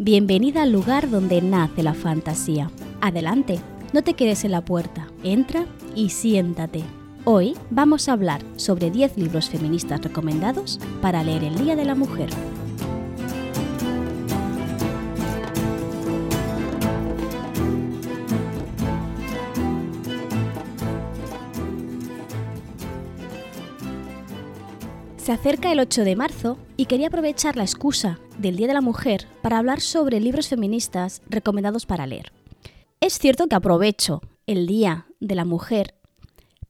Bienvenida al lugar donde nace la fantasía. Adelante, no te quedes en la puerta, entra y siéntate. Hoy vamos a hablar sobre 10 libros feministas recomendados para leer el Día de la Mujer. Se acerca el 8 de marzo y quería aprovechar la excusa del Día de la Mujer para hablar sobre libros feministas recomendados para leer. Es cierto que aprovecho el Día de la Mujer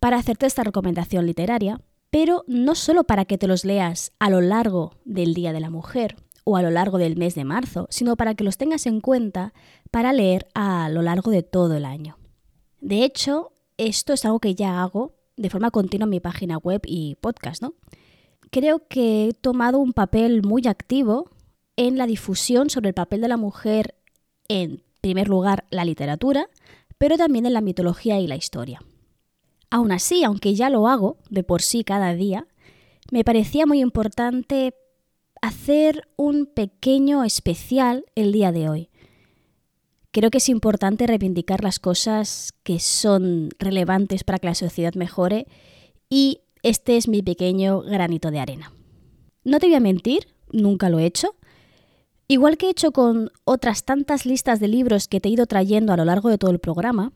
para hacerte esta recomendación literaria, pero no solo para que te los leas a lo largo del Día de la Mujer o a lo largo del mes de marzo, sino para que los tengas en cuenta para leer a lo largo de todo el año. De hecho, esto es algo que ya hago de forma continua en mi página web y podcast, ¿no? Creo que he tomado un papel muy activo en la difusión sobre el papel de la mujer en primer lugar la literatura, pero también en la mitología y la historia. Aún así, aunque ya lo hago de por sí cada día, me parecía muy importante hacer un pequeño especial el día de hoy. Creo que es importante reivindicar las cosas que son relevantes para que la sociedad mejore y este es mi pequeño granito de arena. No te voy a mentir, nunca lo he hecho. Igual que he hecho con otras tantas listas de libros que te he ido trayendo a lo largo de todo el programa,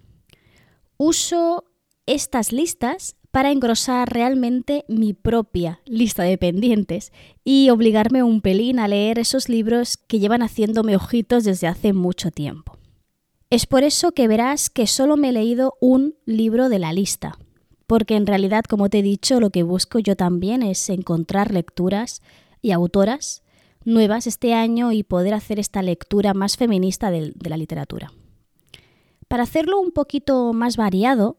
uso estas listas para engrosar realmente mi propia lista de pendientes y obligarme un pelín a leer esos libros que llevan haciéndome ojitos desde hace mucho tiempo. Es por eso que verás que solo me he leído un libro de la lista, porque en realidad, como te he dicho, lo que busco yo también es encontrar lecturas y autoras nuevas este año y poder hacer esta lectura más feminista de, la literatura. Para hacerlo un poquito más variado,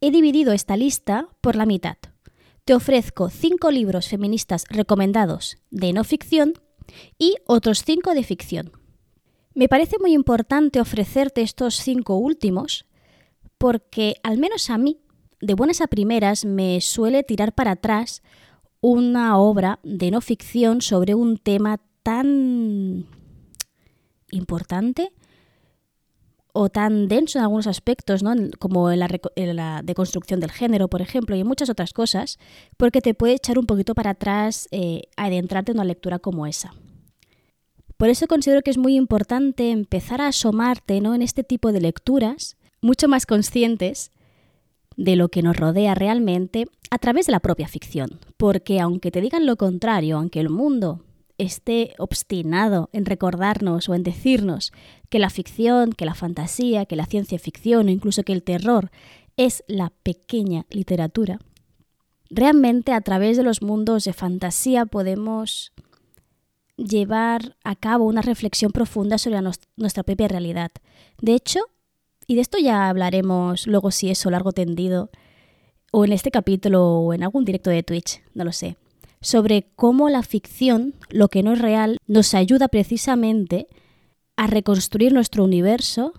he dividido esta lista por la mitad. Te ofrezco cinco libros feministas recomendados de no ficción y otros cinco de ficción. Me parece muy importante ofrecerte estos cinco últimos porque, al menos a mí, de buenas a primeras me suele tirar para atrás una obra de no ficción sobre un tema tan importante o tan denso en algunos aspectos, ¿no? como en la, deconstrucción del género, por ejemplo, y en muchas otras cosas, porque te puede echar un poquito para atrás eh, adentrarte en una lectura como esa. Por eso considero que es muy importante empezar a asomarte ¿no? en este tipo de lecturas, mucho más conscientes, de lo que nos rodea realmente a través de la propia ficción. Porque aunque te digan lo contrario, aunque el mundo esté obstinado en recordarnos o en decirnos que la ficción, que la fantasía, que la ciencia ficción o incluso que el terror es la pequeña literatura, realmente a través de los mundos de fantasía podemos llevar a cabo una reflexión profunda sobre nuestra propia realidad. De hecho, y de esto ya hablaremos luego si eso largo tendido, o en este capítulo o en algún directo de Twitch, no lo sé, sobre cómo la ficción, lo que no es real, nos ayuda precisamente a reconstruir nuestro universo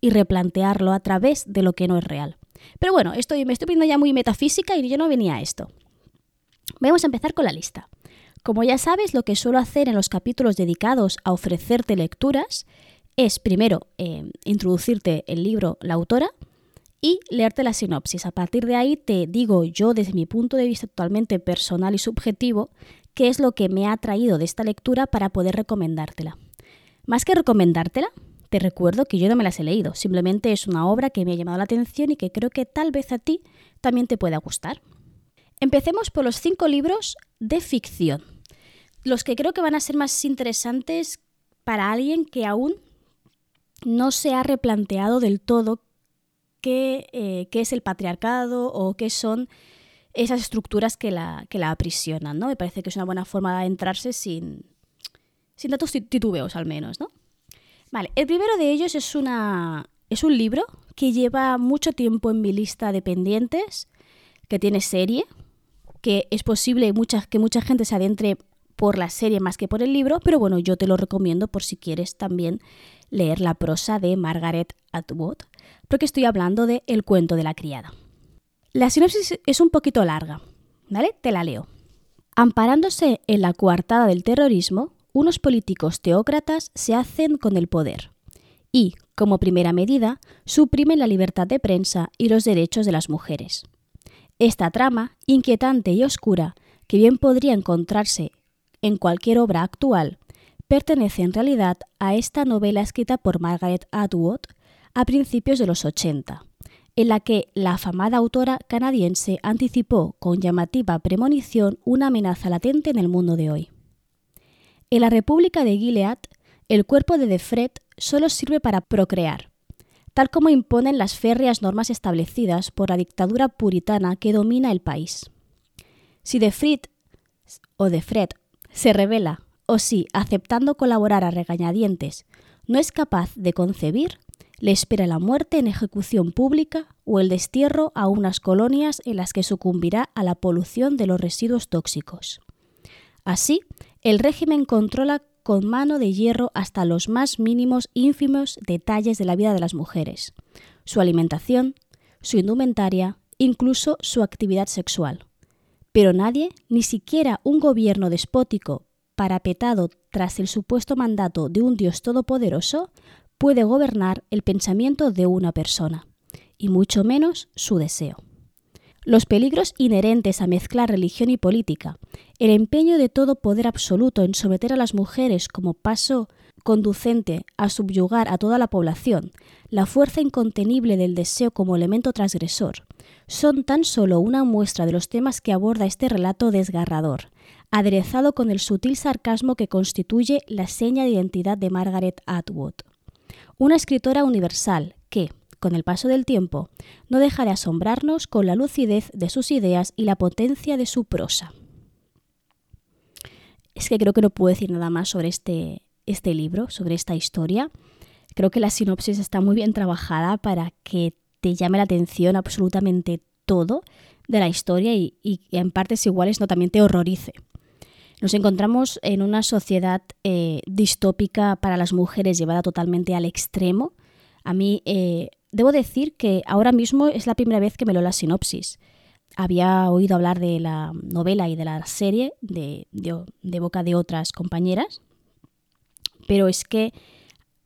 y replantearlo a través de lo que no es real. Pero bueno, estoy, me estoy poniendo ya muy metafísica y yo no venía a esto. Vamos a empezar con la lista. Como ya sabes, lo que suelo hacer en los capítulos dedicados a ofrecerte lecturas es primero eh, introducirte el libro, la autora, y leerte la sinopsis. A partir de ahí te digo yo, desde mi punto de vista totalmente personal y subjetivo, qué es lo que me ha traído de esta lectura para poder recomendártela. Más que recomendártela, te recuerdo que yo no me las he leído, simplemente es una obra que me ha llamado la atención y que creo que tal vez a ti también te pueda gustar. Empecemos por los cinco libros de ficción, los que creo que van a ser más interesantes para alguien que aún no se ha replanteado del todo eh, qué, es el patriarcado o qué son esas estructuras que la, que la aprisionan, ¿no? Me parece que es una buena forma de entrarse sin, sin tantos titubeos al menos, ¿no? Vale, el primero de ellos es, una, es un libro que lleva mucho tiempo en mi lista de pendientes, que tiene serie, que es posible que mucha gente se adentre por la serie más que por el libro, pero bueno, yo te lo recomiendo por si quieres también leer la prosa de Margaret Atwood, porque estoy hablando de El cuento de la criada. La sinopsis es un poquito larga, ¿vale? Te la leo. Amparándose en la coartada del terrorismo, unos políticos teócratas se hacen con el poder y, como primera medida, suprimen la libertad de prensa y los derechos de las mujeres. Esta trama, inquietante y oscura, que bien podría encontrarse en cualquier obra actual, pertenece en realidad a esta novela escrita por Margaret Atwood a principios de los 80, en la que la afamada autora canadiense anticipó con llamativa premonición una amenaza latente en el mundo de hoy. En la República de Gilead, el cuerpo de Defred solo sirve para procrear, tal como imponen las férreas normas establecidas por la dictadura puritana que domina el país. Si Defred o Defred se revela, o si, aceptando colaborar a regañadientes, no es capaz de concebir, le espera la muerte en ejecución pública o el destierro a unas colonias en las que sucumbirá a la polución de los residuos tóxicos. Así, el régimen controla con mano de hierro hasta los más mínimos ínfimos detalles de la vida de las mujeres, su alimentación, su indumentaria, incluso su actividad sexual. Pero nadie, ni siquiera un gobierno despótico parapetado tras el supuesto mandato de un Dios todopoderoso, puede gobernar el pensamiento de una persona, y mucho menos su deseo. Los peligros inherentes a mezclar religión y política, el empeño de todo poder absoluto en someter a las mujeres como paso conducente a subyugar a toda la población, la fuerza incontenible del deseo como elemento transgresor, son tan solo una muestra de los temas que aborda este relato desgarrador, aderezado con el sutil sarcasmo que constituye la seña de identidad de Margaret Atwood. Una escritora universal que, con el paso del tiempo, no deja de asombrarnos con la lucidez de sus ideas y la potencia de su prosa. Es que creo que no puedo decir nada más sobre este, este libro, sobre esta historia. Creo que la sinopsis está muy bien trabajada para que te llame la atención absolutamente todo de la historia y, en partes iguales no también te horrorice. Nos encontramos en una sociedad eh, distópica para las mujeres llevada totalmente al extremo. A mí eh, Debo decir que ahora mismo es la primera vez que me lo la sinopsis. Había oído hablar de la novela y de la serie de, boca de otras compañeras, pero es que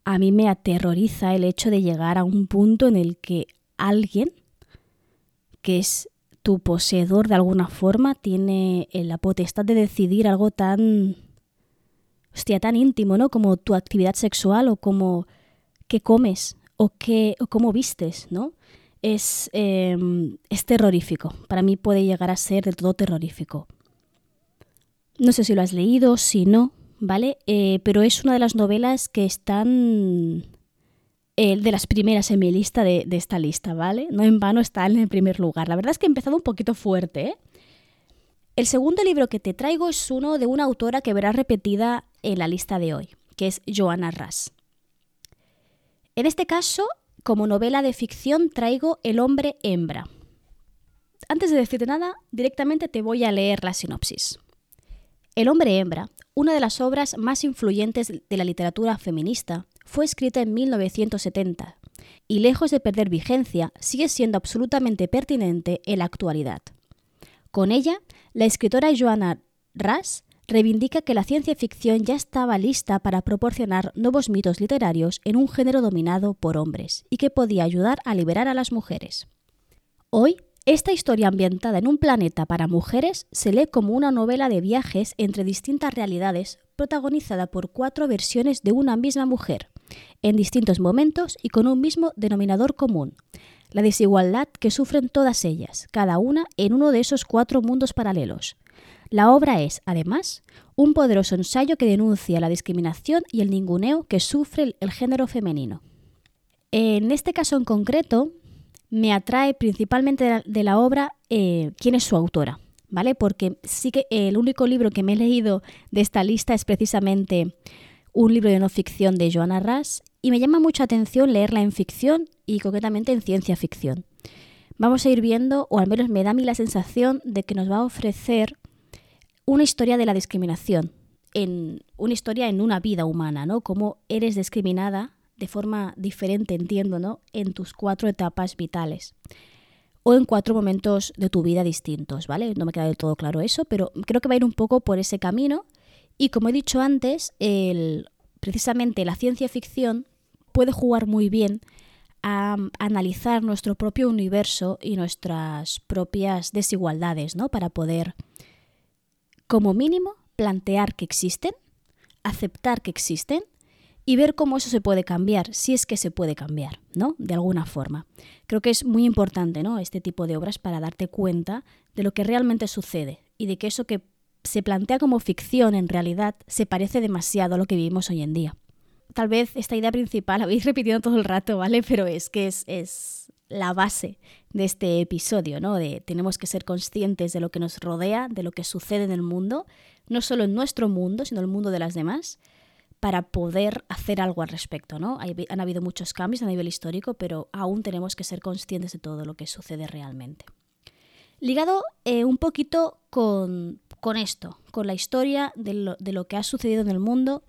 a mí me aterroriza el hecho de llegar a un punto en el que alguien que es tu poseedor de alguna forma tiene la potestad de decidir algo tan hostia, tan íntimo, ¿no? Como tu actividad sexual o como qué comes o, qué, o cómo vistes, ¿no? Es, em, es terrorífico. Para mí puede llegar a ser del todo terrorífico. No sé si lo has leído, si no, ¿vale? Eh, pero es una de las novelas que están de las primeras en mi lista de, esta lista, ¿vale? No en vano está en el primer lugar. La verdad es que he empezado un poquito fuerte, ¿eh? El segundo libro que te traigo es uno de una autora que verás repetida en la lista de hoy, que es Joanna Russ. En este caso, como novela de ficción, traigo El hombre hembra. Antes de decirte nada, directamente te voy a leer la sinopsis. El hombre hembra, una de las obras más influyentes de la literatura feminista, fue escrita en 1970 y lejos de perder vigencia, sigue siendo absolutamente pertinente en la actualidad. Con ella, la escritora Joanna Russ reivindica que la ciencia ficción ya estaba lista para proporcionar nuevos mitos literarios en un género dominado por hombres y que podía ayudar a liberar a las mujeres. Hoy, esta historia ambientada en un planeta para mujeres se lee como una novela de viajes entre distintas realidades protagonizada por cuatro versiones de una misma mujer, en distintos momentos y con un mismo denominador común, la desigualdad que sufren todas ellas, cada una en uno de esos cuatro mundos paralelos, la obra es, además, un poderoso ensayo que denuncia la discriminación y el ninguneo que sufre el género femenino. En este caso en concreto, me atrae principalmente de la, obra eh, quién es su autora, ¿vale? Porque sí que el único libro que me he leído de esta lista es precisamente un libro de no ficción de Joanna Russ y me llama mucha atención leerla en ficción y concretamente en ciencia ficción. Vamos a ir viendo, o al menos me da a mí la sensación de que nos va a ofrecer una historia de la discriminación, en una historia en una vida humana, ¿no? Cómo eres discriminada de forma diferente, entiendo, ¿no? En tus cuatro etapas vitales o en cuatro momentos de tu vida distintos, ¿vale? No me queda del todo claro eso, pero creo que va a ir un poco por ese camino Y como he dicho antes, el, precisamente la ciencia ficción puede jugar muy bien a, analizar nuestro propio universo y nuestras propias desigualdades, ¿no? Para poder, como mínimo, plantear que existen, aceptar que existen y ver cómo eso se puede cambiar, si es que se puede cambiar, ¿no? De alguna forma. Creo que es muy importante, ¿no? Este tipo de obras para darte cuenta de lo que realmente sucede y de que eso que se plantea como ficción en realidad se parece demasiado a lo que vivimos hoy en día tal vez esta idea principal la habéis repetido todo el rato, ¿vale? Pero es que es, es la base de este episodio, ¿no? De tenemos que ser conscientes de lo que nos rodea, de lo que sucede en el mundo, no solo en nuestro mundo, sino en el mundo de las demás, para poder hacer algo al respecto, ¿no? han habido muchos cambios a nivel histórico, pero aún tenemos que ser conscientes de todo lo que sucede realmente. Ligado eh, un poquito con, con, esto, con la historia de lo, de lo que ha sucedido en el mundo,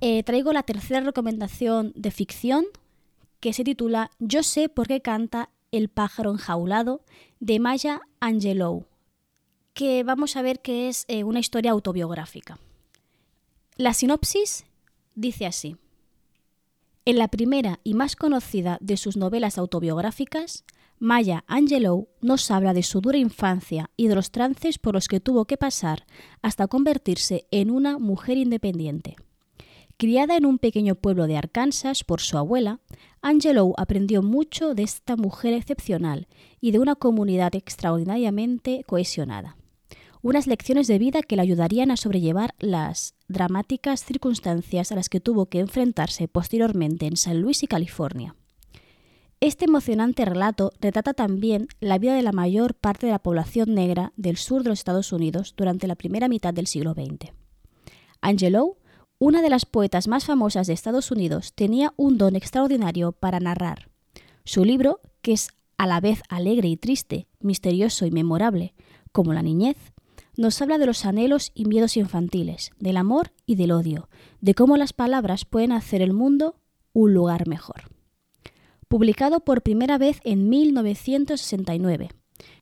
eh, traigo la tercera recomendación de ficción que se titula Yo sé por qué canta el pájaro enjaulado de Maya Angelou, que vamos a ver que es eh, una historia autobiográfica. La sinopsis dice así. En la primera y más conocida de sus novelas autobiográficas, Maya Angelou nos habla de su dura infancia y de los trances por los que tuvo que pasar hasta convertirse en una mujer independiente. Criada en un pequeño pueblo de Arkansas por su abuela, Angelou aprendió mucho de esta mujer excepcional y de una comunidad extraordinariamente cohesionada. Unas lecciones de vida que le ayudarían a sobrellevar las dramáticas circunstancias a las que tuvo que enfrentarse posteriormente en San Luis y California. Este emocionante relato retrata también la vida de la mayor parte de la población negra del sur de los Estados Unidos durante la primera mitad del siglo XX. Angelou una de las poetas más famosas de Estados Unidos tenía un don extraordinario para narrar. Su libro, que es a la vez alegre y triste, misterioso y memorable, como la niñez, nos habla de los anhelos y miedos infantiles, del amor y del odio, de cómo las palabras pueden hacer el mundo un lugar mejor. Publicado por primera vez en 1969,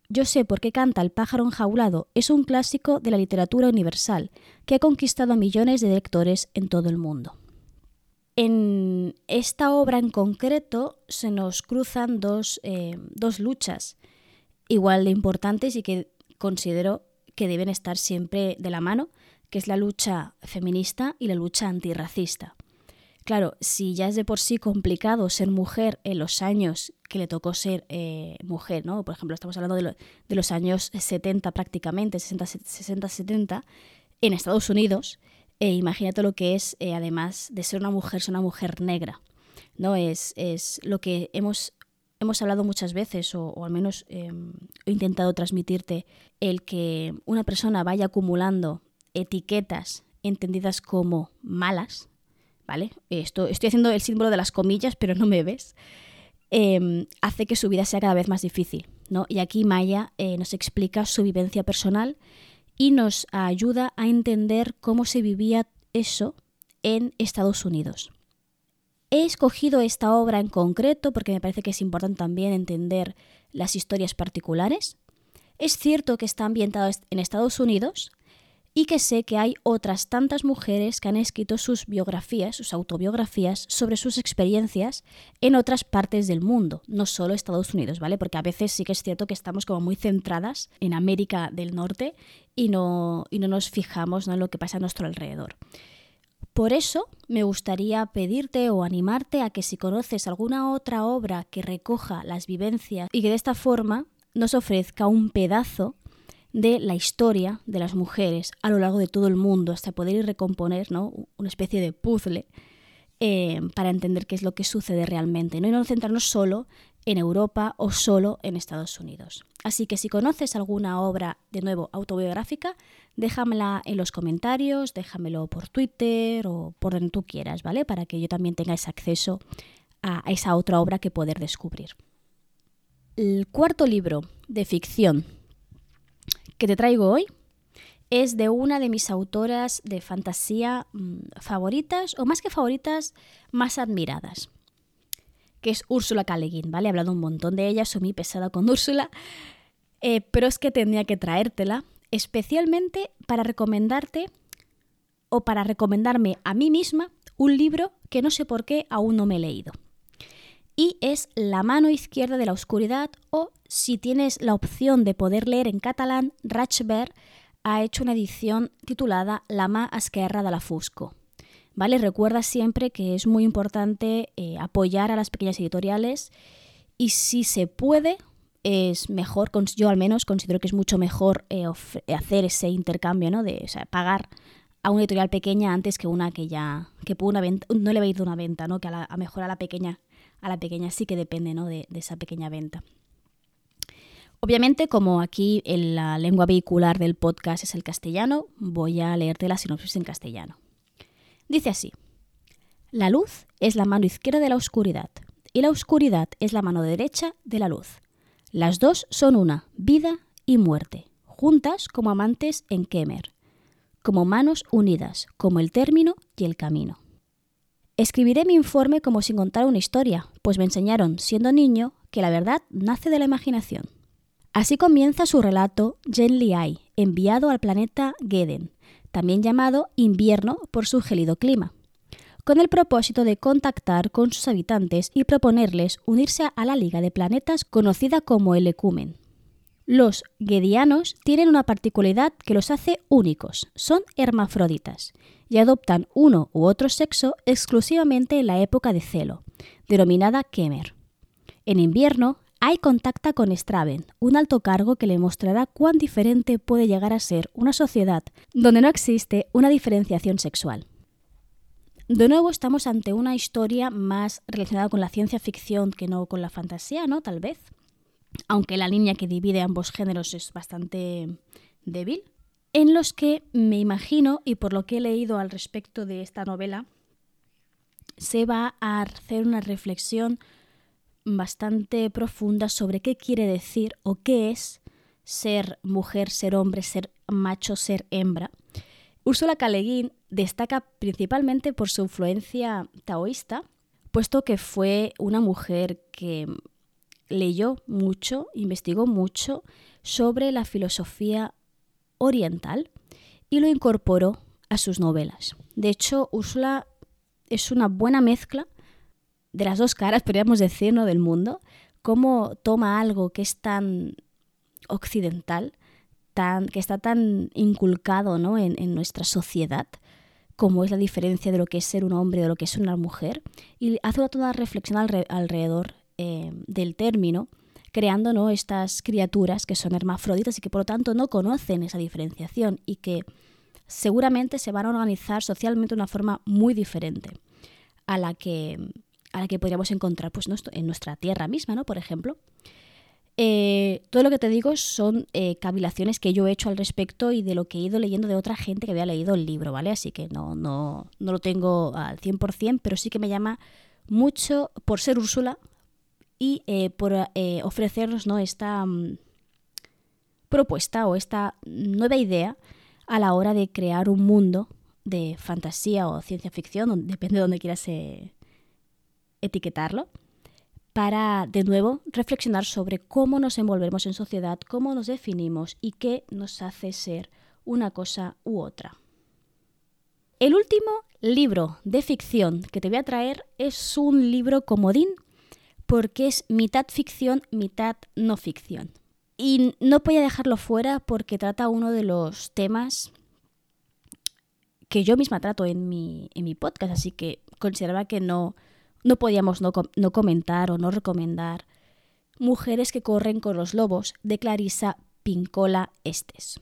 yo sé por qué canta El pájaro enjaulado es un clásico de la literatura universal que ha conquistado a millones de lectores en todo el mundo. En esta obra en concreto se nos cruzan dos, eh, dos luchas igual de importantes y que considero que deben estar siempre de la mano, que es la lucha feminista y la lucha antirracista. Claro, si ya es de por sí complicado ser mujer en los años que le tocó ser eh, mujer, ¿no? Por ejemplo, estamos hablando de, los años 70 prácticamente, 60-70, en Estados Unidos, e imagínate lo que es, eh, además de ser una mujer, ser una mujer negra, ¿no? Es, es lo que hemos, hemos hablado muchas veces, o, al menos em, he intentado transmitirte, el que una persona vaya acumulando etiquetas entendidas como malas, ¿vale? Esto, estoy haciendo el símbolo de las comillas, pero no me ves. Em, hace que su vida sea cada vez más difícil, ¿no? Y aquí Maya eh, nos explica su vivencia personal y nos ayuda a entender cómo se vivía eso en Estados Unidos. He escogido esta obra en concreto porque me parece que es importante también entender las historias particulares. Es cierto que está ambientado en Estados Unidos, y que sé que hay otras tantas mujeres que han escrito sus biografías, sus autobiografías sobre sus experiencias en otras partes del mundo, no solo Estados Unidos, ¿vale? Porque a veces sí que es cierto que estamos como muy centradas en América del Norte y no, y no nos fijamos en lo que pasa a nuestro alrededor. Por eso me gustaría pedirte o animarte a que si conoces alguna otra obra que recoja las vivencias y que de esta forma nos ofrezca un pedazo de la historia de las mujeres a lo largo de todo el mundo hasta poder ir recomponer ¿no? una especie de puzzle eh, para entender qué es lo que sucede realmente ¿no? y no centrarnos solo en Europa o solo en Estados Unidos. Así que si conoces alguna obra de nuevo autobiográfica, déjamela en los comentarios, déjamelo por Twitter o por donde tú quieras, ¿vale? Para que yo también tenga ese acceso a esa otra obra que poder descubrir. El cuarto libro de ficción que te traigo hoy es de una de mis autoras de fantasía mm, favoritas, o más que favoritas, más admiradas, que es Úrsula K. ¿vale? He hablado un montón de ella, soy muy pesada con Úrsula, eh, pero es que tenía que traértela, especialmente para recomendarte o para recomendarme a mí misma un libro que no sé por qué aún no me he leído. Y es La mano izquierda de la oscuridad o si tienes la opción de poder leer en catalán, Rachber ha hecho una edición titulada La mà esquerra de la Fusco. ¿Vale? Recuerda siempre que es muy importante eh, apoyar a las pequeñas editoriales y si se puede, es mejor, yo al menos considero que es mucho mejor eh, hacer ese intercambio, ¿no? De pagar a una editorial pequeña antes que una que ya que una venta, no le va a ir de una venta, ¿no? Que a, a mejor a la pequeña a la pequeña sí que depende, ¿no? De, de esa pequeña venta. Obviamente, como aquí en la lengua vehicular del podcast es el castellano, voy a leerte la sinopsis en castellano. Dice así: La luz es la mano izquierda de la oscuridad y la oscuridad es la mano derecha de la luz. Las dos son una, vida y muerte, juntas como amantes en Kemer, como manos unidas, como el término y el camino. Escribiré mi informe como sin contar una historia, pues me enseñaron, siendo niño, que la verdad nace de la imaginación. Así comienza su relato Jen Liai, enviado al planeta Geden, también llamado invierno por su gélido clima con el propósito de contactar con sus habitantes y proponerles unirse a la Liga de Planetas conocida como el Ecumen. Los Gedianos tienen una particularidad que los hace únicos, son hermafroditas y adoptan uno u otro sexo exclusivamente en la época de celo, denominada Kemer. En invierno, hay contacta con Straven, un alto cargo que le mostrará cuán diferente puede llegar a ser una sociedad donde no existe una diferenciación sexual. De nuevo estamos ante una historia más relacionada con la ciencia ficción que no con la fantasía, ¿no? Tal vez. Aunque la línea que divide ambos géneros es bastante débil. En los que me imagino, y por lo que he leído al respecto de esta novela, se va a hacer una reflexión bastante profunda sobre qué quiere decir o qué es ser mujer, ser hombre, ser macho, ser hembra. Ursula K. destaca principalmente por su influencia taoísta, puesto que fue una mujer que leyó mucho, investigó mucho sobre la filosofía oriental y lo incorporó a sus novelas. De hecho, Úrsula es una buena mezcla de las dos caras, podríamos decir, ¿no? del mundo, cómo toma algo que es tan occidental, que está tan inculcado ¿no? en, nuestra sociedad, como es la diferencia de lo que es ser un hombre de lo que es una mujer, y hace una toda reflexión alrededor eh, del término, creando ¿no? estas criaturas que son hermafroditas y que por lo tanto no conocen esa diferenciación y que seguramente se van a organizar socialmente de una forma muy diferente a la que, a la que podríamos encontrar pues, en nuestra tierra misma, ¿no? por ejemplo. Eh, todo lo que te digo son eh, cavilaciones que yo he hecho al respecto y de lo que he ido leyendo de otra gente que había leído el libro, ¿vale? Así que no, no, no lo tengo al 100%, pero sí que me llama mucho por ser Úrsula y eh, por ofrecernos ¿no? esta mm, propuesta o esta nueva idea a la hora de crear un mundo de fantasía o ciencia ficción, depende de donde quieras etiquetarlo para de nuevo reflexionar sobre cómo nos envolvemos en sociedad, cómo nos definimos y qué nos hace ser una cosa u otra. El último libro de ficción que te voy a traer es un libro comodín porque es mitad ficción, mitad no ficción. Y no podía dejarlo fuera porque trata uno de los temas que yo misma trato en mi, en mi podcast, así que consideraba que no, no podíamos no, comentar o no recomendar Mujeres que corren con los lobos de Clarisa Pincola Estes.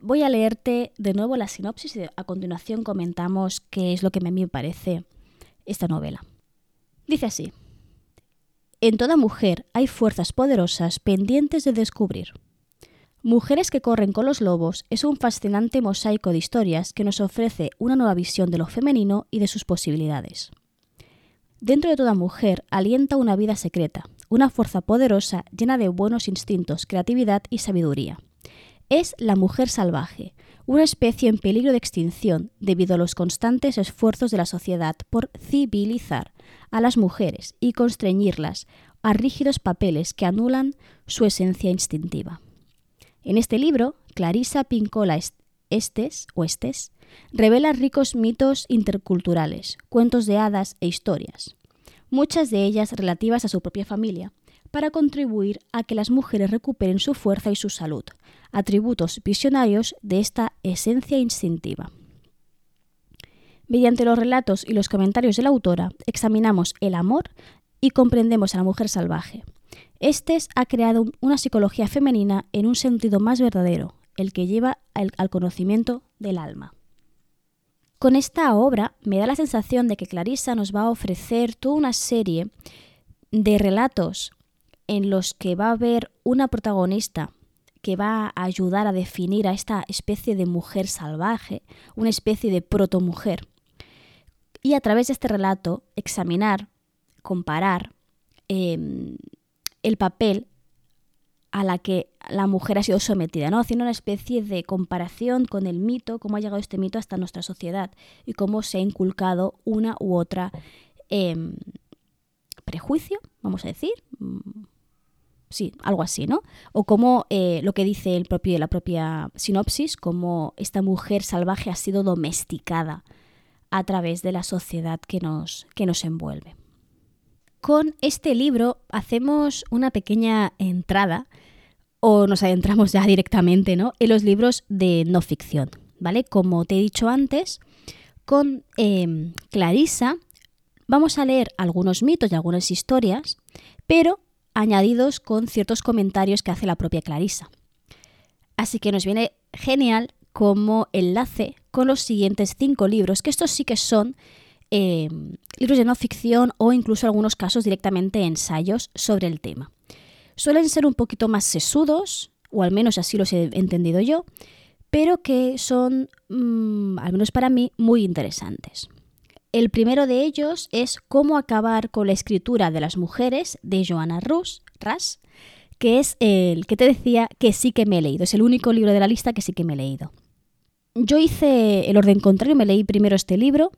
Voy a leerte de nuevo la sinopsis y a continuación comentamos qué es lo que a mí me parece esta novela. Dice así. En toda mujer hay fuerzas poderosas pendientes de descubrir. Mujeres que corren con los lobos es un fascinante mosaico de historias que nos ofrece una nueva visión de lo femenino y de sus posibilidades. Dentro de toda mujer alienta una vida secreta, una fuerza poderosa llena de buenos instintos, creatividad y sabiduría. Es la mujer salvaje, una especie en peligro de extinción debido a los constantes esfuerzos de la sociedad por civilizar a las mujeres y constreñirlas a rígidos papeles que anulan su esencia instintiva. En este libro, Clarisa Pincola estes o estes, revela ricos mitos interculturales, cuentos de hadas e historias, muchas de ellas relativas a su propia familia, para contribuir a que las mujeres recuperen su fuerza y su salud, atributos visionarios de esta esencia instintiva. Mediante los relatos y los comentarios de la autora, examinamos el amor y comprendemos a la mujer salvaje. Estes ha creado una psicología femenina en un sentido más verdadero, el que lleva al, al conocimiento del alma. Con esta obra me da la sensación de que Clarissa nos va a ofrecer toda una serie de relatos en los que va a haber una protagonista que va a ayudar a definir a esta especie de mujer salvaje, una especie de protomujer. Y a través de este relato examinar, comparar em, el papel a la que la mujer ha sido sometida, ¿no? Haciendo una especie de comparación con el mito, cómo ha llegado este mito hasta nuestra sociedad y cómo se ha inculcado una u otra em, prejuicio, vamos a decir, mm, sí, algo así, ¿no? O como eh, lo que dice el propio, la propia sinopsis, como esta mujer salvaje ha sido domesticada a través de la sociedad que nos, que nos envuelve. Con este libro hacemos una pequeña entrada o nos adentramos ya directamente ¿no? en los libros de no ficción. ¿vale? Como te he dicho antes, con eh, Clarisa vamos a leer algunos mitos y algunas historias, pero añadidos con ciertos comentarios que hace la propia Clarisa. Así que nos viene genial como enlace con los siguientes cinco libros, que estos sí que son eh, libros de no ficción o incluso en algunos casos directamente ensayos sobre el tema. Suelen ser un poquito más sesudos, o al menos así los he entendido yo, pero que son, mm, al menos para mí, muy interesantes. El primero de ellos es Cómo acabar con la escritura de las mujeres de Joanna Rus, que es el que te decía que sí que me he leído. Es el único libro de la lista que sí que me he leído. Yo hice el orden contrario, me leí primero este libro,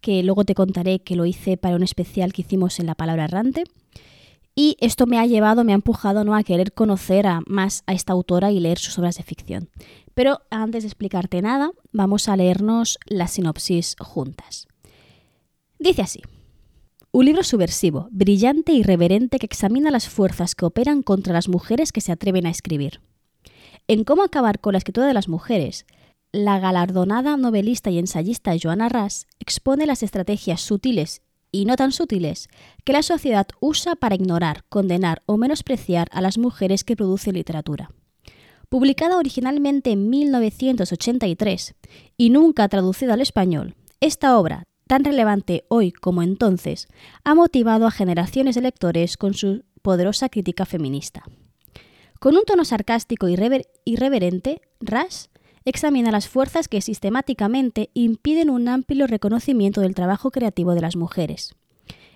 que luego te contaré que lo hice para un especial que hicimos en la palabra errante. Y esto me ha llevado, me ha empujado ¿no? a querer conocer a, más a esta autora y leer sus obras de ficción. Pero antes de explicarte nada, vamos a leernos la sinopsis juntas. Dice así. Un libro subversivo, brillante y reverente que examina las fuerzas que operan contra las mujeres que se atreven a escribir. En cómo acabar con la escritura de las mujeres, la galardonada novelista y ensayista Joanna Ras expone las estrategias sutiles y no tan sutiles que la sociedad usa para ignorar, condenar o menospreciar a las mujeres que producen literatura. Publicada originalmente en 1983 y nunca traducida al español, esta obra, tan relevante hoy como entonces, ha motivado a generaciones de lectores con su poderosa crítica feminista. Con un tono sarcástico y irreverente, Rush examina las fuerzas que sistemáticamente impiden un amplio reconocimiento del trabajo creativo de las mujeres.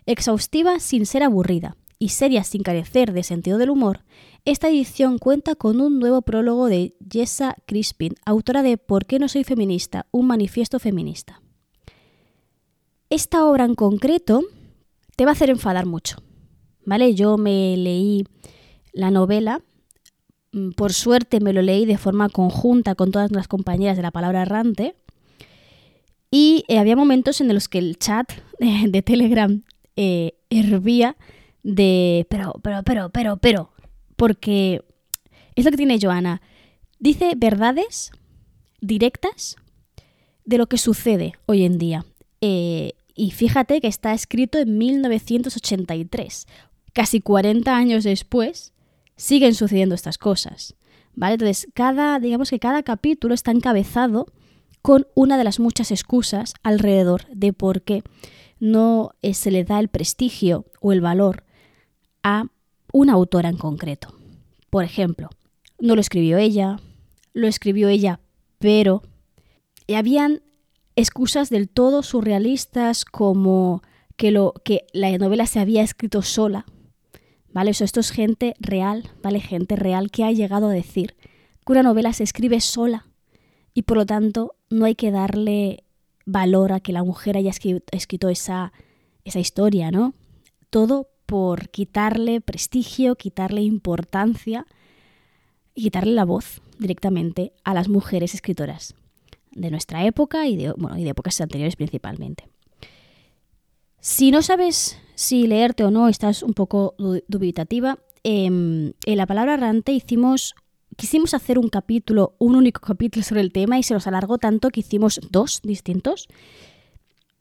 Exhaustiva sin ser aburrida y seria sin carecer de sentido del humor, esta edición cuenta con un nuevo prólogo de Jessa Crispin, autora de ¿Por qué no soy feminista? Un manifiesto feminista. Esta obra en concreto te va a hacer enfadar mucho, ¿vale? Yo me leí la novela, mm, por suerte me lo leí de forma conjunta con todas las compañeras de la palabra errante, y eh, había momentos en los que el chat de, Telegram eh, hervía de pero, pero, pero, pero, pero, porque es lo que tiene Joana. Dice verdades directas de lo que sucede hoy en día. Eh, y fíjate que está escrito en 1983. Casi 40 años después, siguen sucediendo estas cosas. ¿Vale? Entonces, cada, digamos que cada capítulo está encabezado con una de las muchas excusas alrededor de por qué no eh, se le da el prestigio o el valor a una autora en concreto. Por ejemplo, no lo escribió ella, lo escribió ella, pero habían excusas del todo surrealistas como que, lo, que la novela se había escrito sola. ¿Vale? Eso, esto es gente real, ¿vale? Gente real que ha llegado a decir que una novela se escribe sola y por lo tanto no hay que darle valor a que la mujer haya escrito esa, esa historia, ¿no? Todo por quitarle prestigio, quitarle importancia y quitarle la voz directamente a las mujeres escritoras. De nuestra época y de, bueno, y de épocas anteriores principalmente. Si no sabes si leerte o no, estás un poco dubitativa, em, en la palabra errante hicimos, quisimos hacer un capítulo, un único capítulo sobre el tema y se nos alargó tanto que hicimos dos distintos.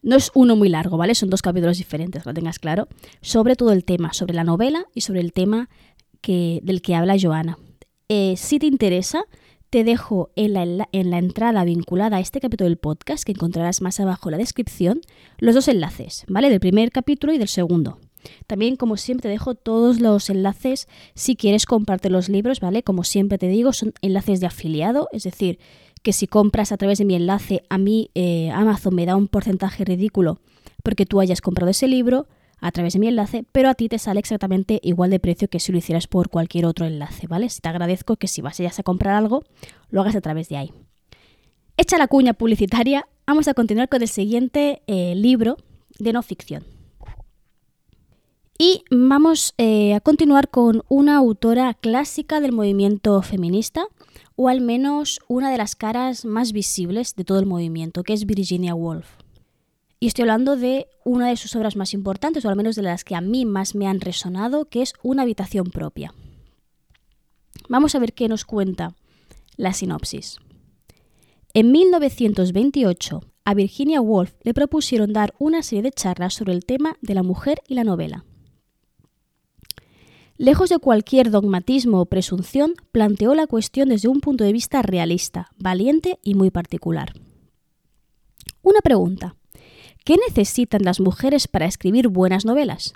No es uno muy largo, ¿vale? Son dos capítulos diferentes, lo tengas claro, sobre todo el tema, sobre la novela y sobre el tema que, del que habla Joana. Eh, si te interesa, te dejo en la, en la, entrada vinculada a este capítulo del podcast, que encontrarás más abajo en la descripción, los dos enlaces, ¿vale? Del primer capítulo y del segundo. También, como siempre, te dejo todos los enlaces si quieres comprarte los libros, ¿vale? Como siempre te digo, son enlaces de afiliado, es decir, que si compras a través de mi enlace, a mí eh, Amazon me da un porcentaje ridículo porque tú hayas comprado ese libro a través de mi enlace, pero a ti te sale exactamente igual de precio que si lo hicieras por cualquier otro enlace, ¿vale? Si te agradezco que si vas a comprar algo, lo hagas a través de ahí. Hecha la cuña publicitaria, vamos a continuar con el siguiente eh, libro de no ficción. Y vamos eh, a continuar con una autora clásica del movimiento feminista, o al menos una de las caras más visibles de todo el movimiento, que es Virginia Woolf. Y estoy hablando de una de sus obras más importantes, o al menos de las que a mí más me han resonado, que es Una habitación propia. Vamos a ver qué nos cuenta la sinopsis. En 1928, a Virginia Woolf le propusieron dar una serie de charlas sobre el tema de la mujer y la novela. Lejos de cualquier dogmatismo o presunción, planteó la cuestión desde un punto de vista realista, valiente y muy particular. Una pregunta. ¿Qué necesitan las mujeres para escribir buenas novelas?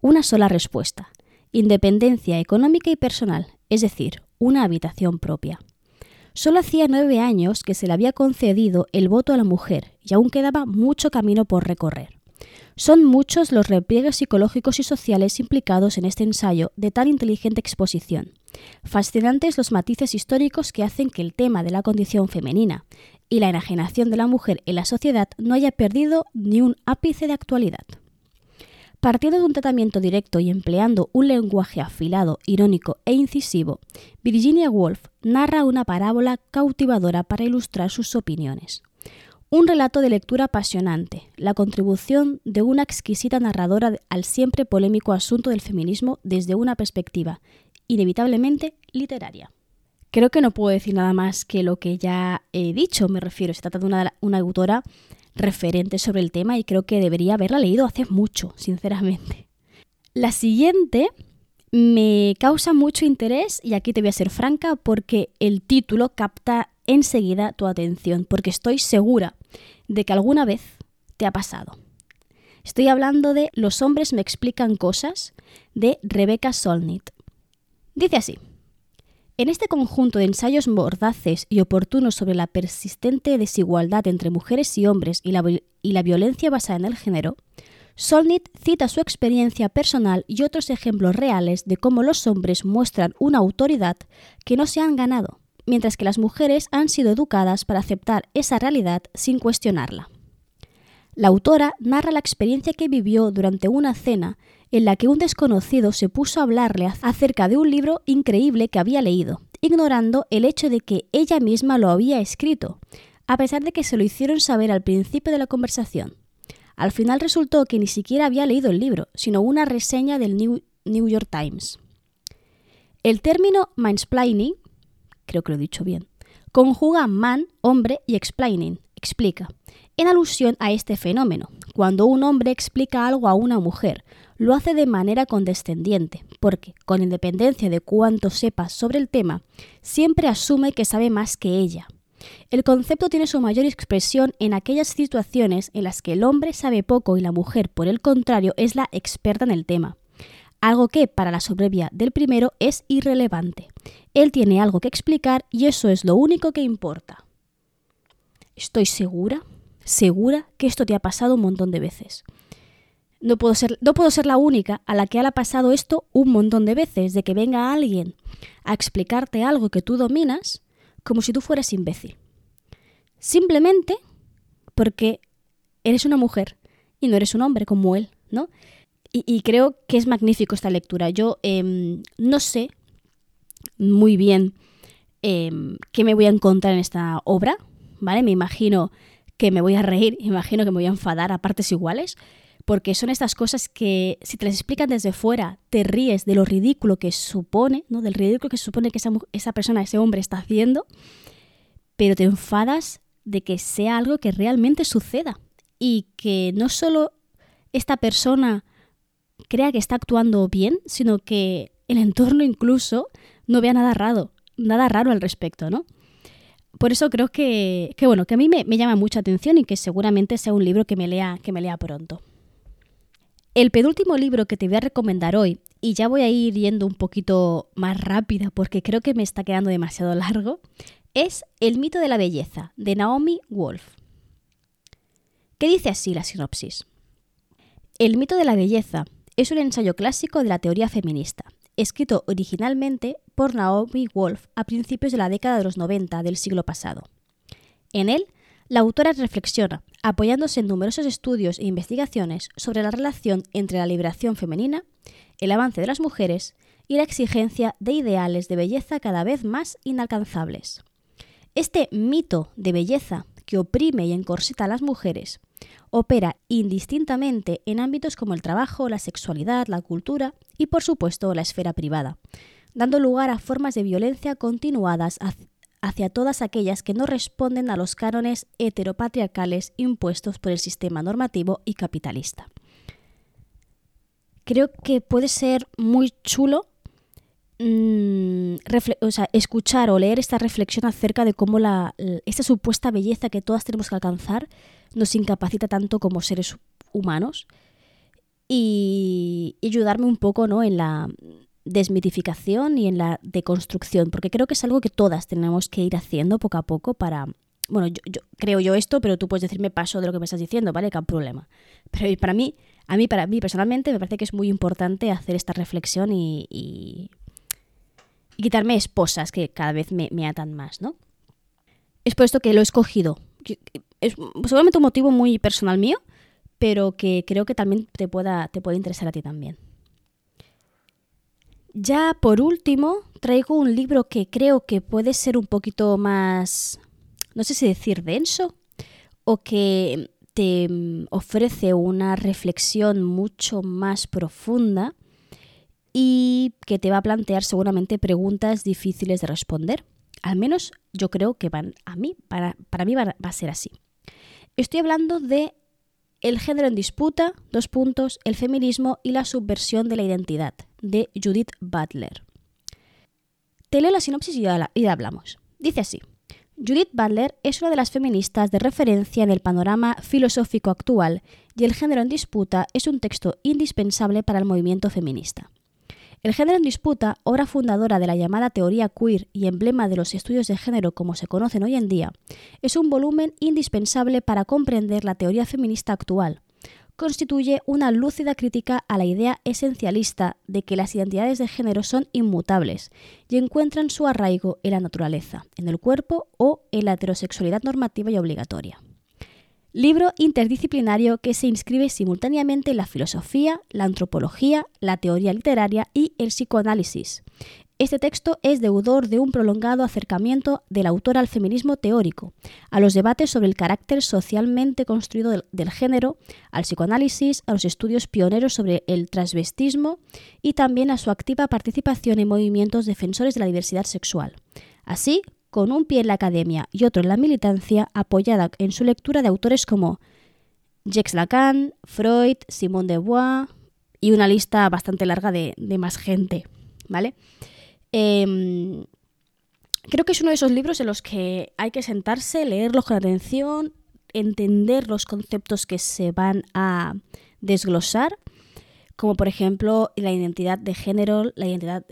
Una sola respuesta. Independencia económica y personal, es decir, una habitación propia. Solo hacía nueve años que se le había concedido el voto a la mujer y aún quedaba mucho camino por recorrer. Son muchos los repliegues psicológicos y sociales implicados en este ensayo de tan inteligente exposición. Fascinantes los matices históricos que hacen que el tema de la condición femenina y la enajenación de la mujer en la sociedad no haya perdido ni un ápice de actualidad. Partiendo de un tratamiento directo y empleando un lenguaje afilado, irónico e incisivo, Virginia Woolf narra una parábola cautivadora para ilustrar sus opiniones. Un relato de lectura apasionante, la contribución de una exquisita narradora al siempre polémico asunto del feminismo desde una perspectiva inevitablemente literaria. Creo que no puedo decir nada más que lo que ya he dicho, me refiero, se trata de una, autora referente sobre el tema y creo que debería haberla leído hace mucho, sinceramente. La siguiente me causa mucho interés y aquí te voy a ser franca porque el título capta enseguida tu atención, porque estoy segura de que alguna vez te ha pasado. Estoy hablando de Los hombres me explican cosas de Rebecca Solnit. Dice así. En este conjunto de ensayos mordaces y oportunos sobre la persistente desigualdad entre mujeres y hombres y la, violencia basada en el género, Solnit cita su experiencia personal y otros ejemplos reales de cómo los hombres muestran una autoridad que no se han ganado, mientras que las mujeres han sido educadas para aceptar esa realidad sin cuestionarla. La autora narra la experiencia que vivió durante una cena en la que un desconocido se puso a hablarle acerca de un libro increíble que había leído, ignorando el hecho de que ella misma lo había escrito, a pesar de que se lo hicieron saber al principio de la conversación. Al final resultó que ni siquiera había leído el libro, sino una reseña del New, York Times. El término mansplaining creo que lo he dicho bien, conjuga man, hombre y explaining, explica, en alusión a este fenómeno. Cuando un hombre explica algo a una mujer, lo hace de manera condescendiente, porque, con independencia de cuánto sepa sobre el tema, siempre asume que sabe más que ella. El concepto tiene su mayor expresión en aquellas situaciones en las que el hombre sabe poco y la mujer, por el contrario, es la experta en el tema algo que para la sobrevia del primero es irrelevante. Él tiene algo que explicar y eso es lo único que importa. Estoy segura, segura que esto te ha pasado un montón de veces. No puedo, ser, no puedo ser la única a la que ha pasado esto un montón de veces, de que venga alguien a explicarte algo que tú dominas como si tú fueras imbécil. Simplemente porque eres una mujer y no eres un hombre como él, ¿no? Y, creo que es magnífico esta lectura. Yo em, no sé muy bien em, qué me voy a encontrar en esta obra, ¿vale? Me imagino que me voy a reír, imagino que me voy a enfadar a partes iguales, porque son estas cosas que si te las explican desde fuera, te ríes de lo ridículo que supone, ¿no? Del ridículo que supone que esa, esa persona, ese hombre está haciendo, pero te enfadas de que sea algo que realmente suceda y que no solo esta persona crea que está actuando bien, sino que el entorno incluso no vea nada raro, nada raro al respecto, ¿no? Por eso creo que, bueno, que a mí me, me, llama mucha atención y que seguramente sea un libro que me lea, que me lea pronto. El penúltimo libro que te voy a recomendar hoy, y ya voy a ir yendo un poquito más rápida porque creo que me está quedando demasiado largo, es El mito de la belleza, de Naomi Wolf. ¿Qué dice así la sinopsis? El mito de la belleza es un ensayo clásico de la teoría feminista, escrito originalmente por Naomi Wolf a principios de la década de los 90 del siglo pasado. En él, la autora reflexiona, apoyándose en numerosos estudios e investigaciones sobre la relación entre la liberación femenina, el avance de las mujeres y la exigencia de ideales de belleza cada vez más inalcanzables. Este mito de belleza que oprime y encorseta a las mujeres opera indistintamente en ámbitos como el trabajo, la sexualidad, la cultura y por supuesto la esfera privada, dando lugar a formas de violencia continuadas hacia todas aquellas que no responden a los cánones heteropatriarcales impuestos por el sistema normativo y capitalista. Creo que puede ser muy chulo mm, escuchar o leer esta reflexión acerca de cómo la, esta supuesta belleza que todas tenemos que alcanzar nos incapacita tanto como seres humanos y, ayudarme un poco ¿no? en la desmitificación y en la deconstrucción, porque creo que es algo que todas tenemos que ir haciendo poco a poco para... Bueno, yo, creo yo esto, pero tú puedes decirme paso de lo que me estás diciendo, ¿vale? Que hay problema. Pero para mí, a mí, para mí personalmente, me parece que es muy importante hacer esta reflexión y, quitarme esposas que cada vez me, me, atan más, ¿no? Es por esto que lo he escogido. Es seguramente un motivo muy personal mío, pero que creo que también te pueda, te puede interesar a ti también. Ya por último, traigo un libro que creo que puede ser un poquito más, no sé si decir denso, o que te mm, ofrece una reflexión mucho más profunda y que te va a plantear seguramente preguntas difíciles de responder. Al menos yo creo que van a mí, para, para mí va a ser así. Estoy hablando de el género en disputa, dos puntos, el feminismo y la subversión de la identidad, de Judith Butler. Te leo la sinopsis y ya, hablamos. Dice así. Judith Butler es una de las feministas de referencia en el panorama filosófico actual y El género en disputa es un texto indispensable para el movimiento feminista. El género en disputa, obra fundadora de la llamada teoría queer y emblema de los estudios de género como se conocen hoy en día, es un volumen indispensable para comprender la teoría feminista actual. Constituye una lúcida crítica a la idea esencialista de que las identidades de género son inmutables y encuentran su arraigo en la naturaleza, en el cuerpo o en la heterosexualidad normativa y obligatoria. Libro interdisciplinario que se inscribe simultáneamente en la filosofía, la antropología, la teoría literaria y el psicoanálisis. Este texto es deudor de un prolongado acercamiento del autor al feminismo teórico, a los debates sobre el carácter socialmente construido del, género, al psicoanálisis, a los estudios pioneros sobre el transvestismo y también a su activa participación en movimientos defensores de la diversidad sexual. Así con un pie en la academia y otro en la militancia, apoyada en su lectura de autores como Jacques Lacan, Freud, Simone de Beauvoir y una lista bastante larga de, más gente, ¿vale? Em, creo que es uno de esos libros en los que hay que sentarse, leerlos con atención, entender los conceptos que se van a desglosar, como por ejemplo la identidad de género, la identidad...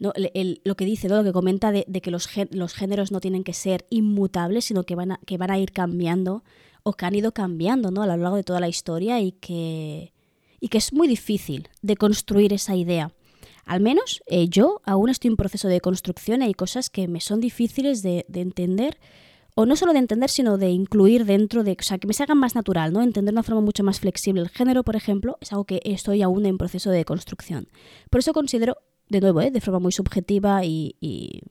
Lo que dice, lo que comenta de, que los, los, géneros no tienen que ser inmutables, sino que van, a, ir cambiando o que han ido cambiando ¿no? a lo largo de toda la historia y que, y que es muy difícil de construir esa idea. Al menos eh, yo aún estoy en proceso de construcción y hay cosas que me son difíciles de, de, entender, o no solo de entender, sino de incluir dentro de, o sea, que me se hagan más natural, ¿no? Entender de una forma mucho más flexible. El género, por ejemplo, es algo que estoy aún en proceso de construcción. Por eso considero de nuevo, ¿eh? de forma muy subjetiva y,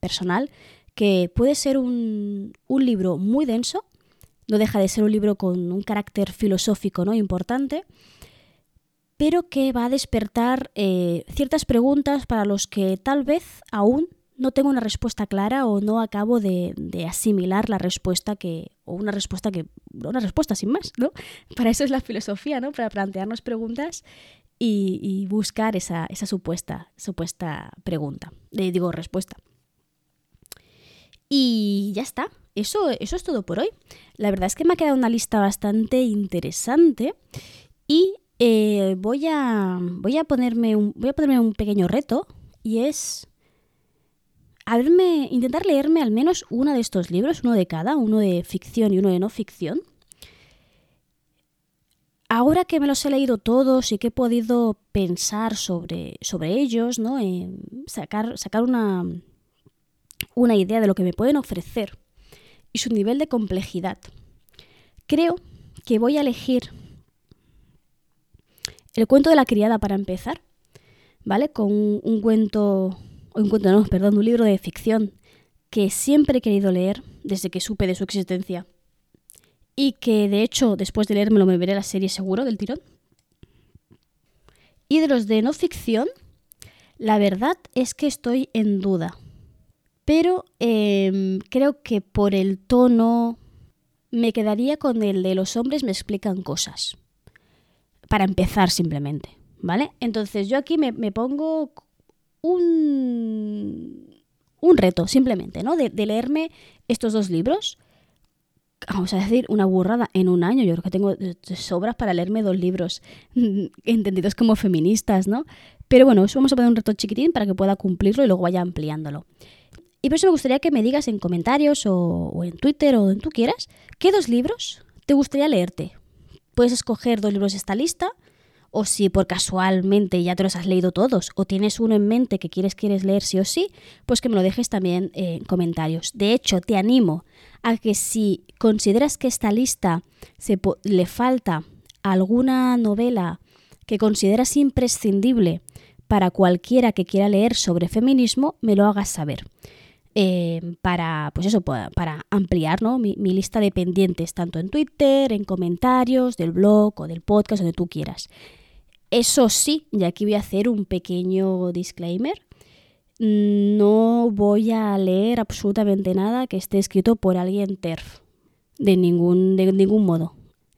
personal, que puede ser un, libro muy denso, no deja de ser un libro con un carácter filosófico ¿no? importante, pero que va a despertar eh, ciertas preguntas para los que tal vez aún no tengo una respuesta clara o no acabo de, asimilar la respuesta que, o una respuesta que, una respuesta sin más, ¿no? Para eso es la filosofía, ¿no? Para plantearnos preguntas y, buscar esa, supuesta, supuesta pregunta, eh, digo respuesta. Y ya está, eso, eso es todo por hoy. La verdad es que me ha quedado una lista bastante interesante y eh, voy, a, voy, a ponerme un, voy a ponerme un pequeño reto y es intentar leerme al menos uno de estos libros, uno de cada, uno de ficción y uno de no ficción. Ahora que me los he leído todos y que he podido pensar sobre, sobre ellos, ¿no? sacar, sacar una, una idea de lo que me pueden ofrecer y su nivel de complejidad, creo que voy a elegir el cuento de la criada para empezar, ¿vale? Con un cuento un cuento, no, perdón, un libro de ficción que siempre he querido leer desde que supe de su existencia. Y que de hecho, después de leérmelo, me veré la serie seguro del tirón. Y de los de no ficción, la verdad es que estoy en duda. Pero em, creo que por el tono me quedaría con el de los hombres me explican cosas. Para empezar simplemente, ¿vale? Entonces yo aquí me, me pongo un, un reto, simplemente, ¿no? De, leerme estos dos libros. Vamos a decir, una burrada en un año. Yo creo que tengo sobras para leerme dos libros entendidos como feministas, ¿no? Pero bueno, eso vamos a poner un reto chiquitín para que pueda cumplirlo y luego vaya ampliándolo. Y por eso me gustaría que me digas en comentarios o, en Twitter o donde tú quieras, ¿qué dos libros te gustaría leerte? Puedes escoger dos libros de esta lista o si por casualmente ya te los has leído todos o tienes uno en mente que quieres, quieres leer sí o sí, pues que me lo dejes también en comentarios. De hecho, te animo a que si consideras que esta lista se le falta alguna novela que consideras imprescindible para cualquiera que quiera leer sobre feminismo, me lo hagas saber. Eh, para, pues eso, para ampliar mi, mi, lista de pendientes, tanto en Twitter, en comentarios, del blog o del podcast, donde tú quieras. Eso sí, y aquí voy a hacer un pequeño disclaimer. No voy a leer absolutamente nada que esté escrito por alguien TERF. De ningún, de ningún modo.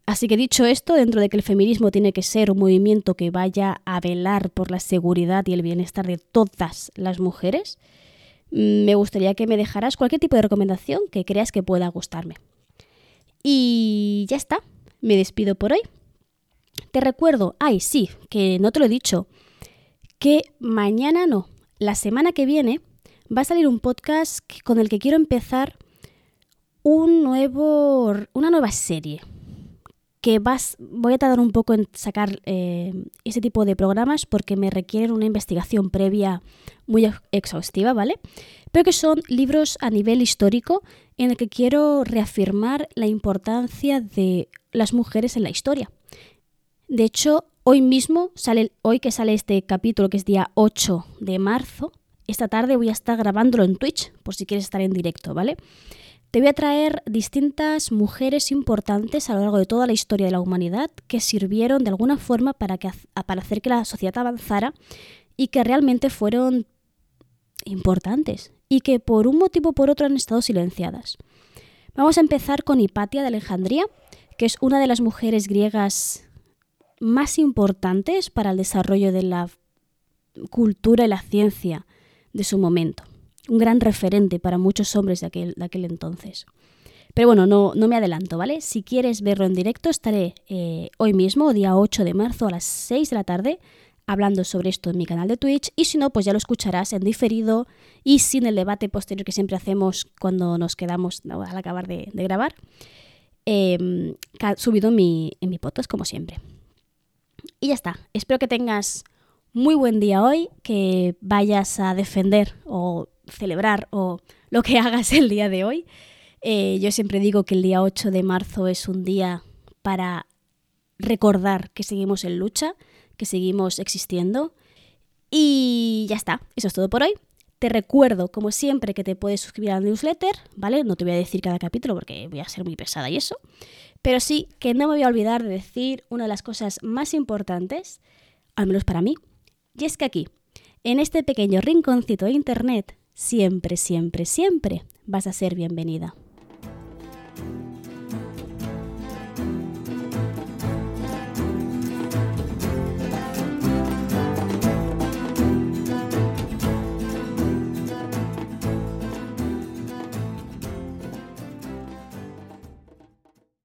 Así que dicho esto, dentro de que el feminismo tiene que ser un movimiento que vaya a velar por la seguridad y el bienestar de todas las mujeres, me gustaría que me dejaras cualquier tipo de recomendación que creas que pueda gustarme. Y ya está, me despido por hoy. Te recuerdo, ay, sí, que no te lo he dicho, que mañana no, la semana que viene va a salir un podcast con el que quiero empezar un nuevo, una nueva serie. Que vas, voy a tardar un poco en sacar eh, ese tipo de programas porque me requieren una investigación previa muy exhaustiva, ¿vale? Pero que son libros a nivel histórico en el que quiero reafirmar la importancia de las mujeres en la historia. De hecho, hoy mismo, sale, hoy que sale este capítulo, que es día 8 de marzo, esta tarde voy a estar grabándolo en Twitch, por si quieres estar en directo, ¿vale? Te voy a traer distintas mujeres importantes a lo largo de toda la historia de la humanidad que sirvieron de alguna forma para, que, para hacer que la sociedad avanzara y que realmente fueron importantes y que por un motivo o por otro han estado silenciadas. Vamos a empezar con Hipatia de Alejandría, que es una de las mujeres griegas más importantes para el desarrollo de la cultura y la ciencia de su momento. Un gran referente para muchos hombres de aquel, de aquel entonces. Pero bueno, no, no, me adelanto, ¿vale? Si quieres verlo en directo, estaré eh, hoy mismo, día 8 de marzo a las 6 de la tarde, hablando sobre esto en mi canal de Twitch. Y si no, pues ya lo escucharás en diferido y sin el debate posterior que siempre hacemos cuando nos quedamos al acabar de, grabar, em, subido mi, en mi podcast, como siempre. Y ya está. Espero que tengas muy buen día hoy, que vayas a defender o celebrar o lo que hagas el día de hoy. Eh, yo siempre digo que el día 8 de marzo es un día para recordar que seguimos en lucha, que seguimos existiendo. Y ya está, eso es todo por hoy. Te recuerdo, como siempre, que te puedes suscribir al newsletter, ¿vale? No te voy a decir cada capítulo porque voy a ser muy pesada y eso. Pero sí que no me voy a olvidar de decir una de las cosas más importantes, al menos para mí, y es que aquí, en este pequeño rinconcito de Internet, siempre, siempre, siempre vas a ser bienvenida.